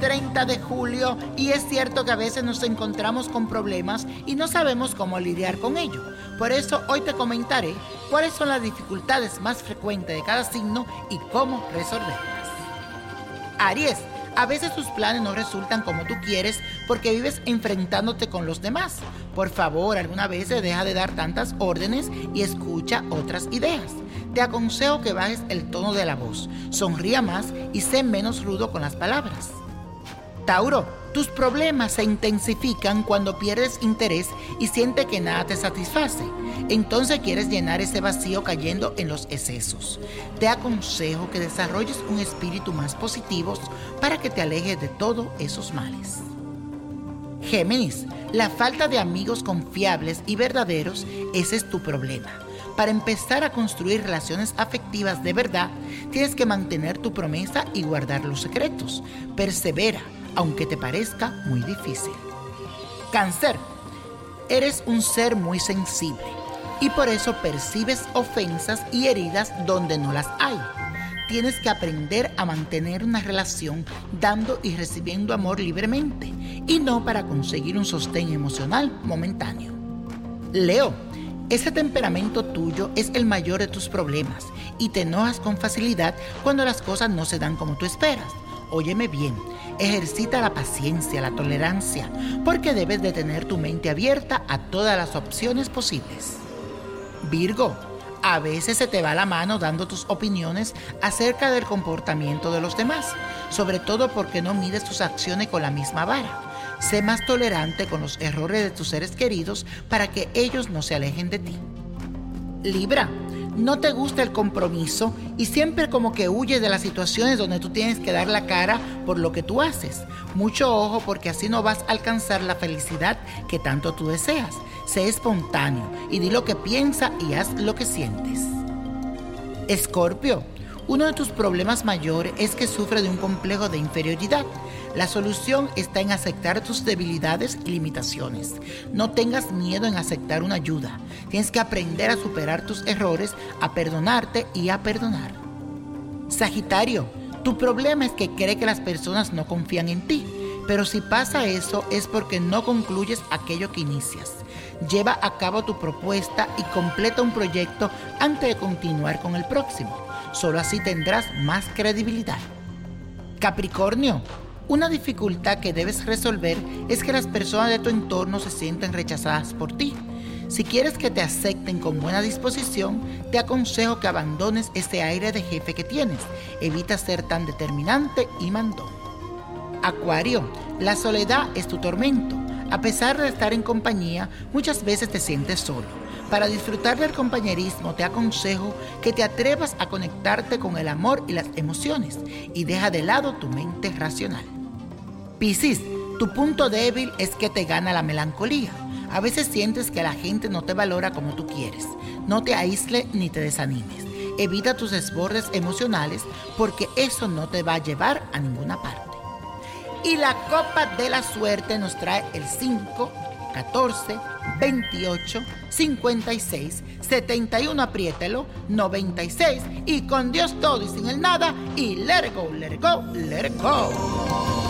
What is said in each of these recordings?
30 de julio y es cierto que a veces nos encontramos con problemas y no sabemos cómo lidiar con ello. Por eso hoy te comentaré cuáles son las dificultades más frecuentes de cada signo y cómo resolverlas. Aries, a veces tus planes no resultan como tú quieres porque vives enfrentándote con los demás. Por favor, alguna vez deja de dar tantas órdenes y escucha otras ideas. Te aconsejo que bajes el tono de la voz, sonría más y sé menos rudo con las palabras. Tauro, tus problemas se intensifican cuando pierdes interés y sientes que nada te satisface. Entonces quieres llenar ese vacío cayendo en los excesos. Te aconsejo que desarrolles un espíritu más positivo para que te alejes de todos esos males. Géminis, la falta de amigos confiables y verdaderos, ese es tu problema. Para empezar a construir relaciones afectivas de verdad, tienes que mantener tu promesa y guardar los secretos. Persevera, aunque te parezca muy difícil. Cáncer, eres un ser muy sensible y por eso percibes ofensas y heridas donde no las hay. Tienes que aprender a mantener una relación dando y recibiendo amor libremente y no para conseguir un sostén emocional momentáneo. Leo, ese temperamento tuyo es el mayor de tus problemas y te enojas con facilidad cuando las cosas no se dan como tú esperas. Óyeme bien, ejercita la paciencia, la tolerancia, porque debes de tener tu mente abierta a todas las opciones posibles. Virgo, a veces se te va la mano dando tus opiniones acerca del comportamiento de los demás, sobre todo porque no mides tus acciones con la misma vara. Sé más tolerante con los errores de tus seres queridos para que ellos no se alejen de ti. Libra, no te gusta el compromiso y siempre como que huyes de las situaciones donde tú tienes que dar la cara por lo que tú haces. Mucho ojo porque así no vas a alcanzar la felicidad que tanto tú deseas. Sé espontáneo y di lo que piensa y haz lo que sientes. Escorpio, uno de tus problemas mayores es que sufre de un complejo de inferioridad. La solución está en aceptar tus debilidades y limitaciones. No tengas miedo en aceptar una ayuda. Tienes que aprender a superar tus errores, a perdonarte y a perdonar. Sagitario, tu problema es que cree que las personas no confían en ti. Pero si pasa eso es porque no concluyes aquello que inicias. Lleva a cabo tu propuesta y completa un proyecto antes de continuar con el próximo. Solo así tendrás más credibilidad. Capricornio, una dificultad que debes resolver es que las personas de tu entorno se sienten rechazadas por ti. Si quieres que te acepten con buena disposición, te aconsejo que abandones ese aire de jefe que tienes. Evita ser tan determinante y mandón. Acuario, la soledad es tu tormento. A pesar de estar en compañía, muchas veces te sientes solo. Para disfrutar del compañerismo te aconsejo que te atrevas a conectarte con el amor y las emociones y deja de lado tu mente racional. Piscis, tu punto débil es que te gana la melancolía. A veces sientes que la gente no te valora como tú quieres. No te aísle ni te desanimes. Evita tus desbordes emocionales porque eso no te va a llevar a ninguna parte. Y la copa de la suerte nos trae el 5, 14, 28, 56, 71, apriételo, 96 y con Dios todo y sin el nada y let it go, let it go, let it go.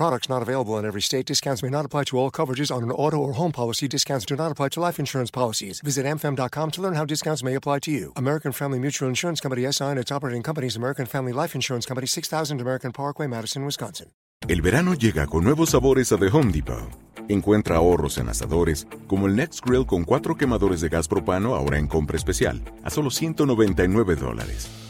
Products not available in every state. Discounts may not apply to all coverages on an auto or home policy. Discounts do not apply to life insurance policies. Visit amfam.com to learn how discounts may apply to you. American Family Mutual Insurance Company SI and its operating companies American Family Life Insurance Company 6000 American Parkway, Madison, Wisconsin. El verano llega con nuevos sabores a The Home Depot. Encuentra ahorros en asadores, como el Next Grill con cuatro quemadores de gas propano ahora en compra especial, a solo 199 dólares.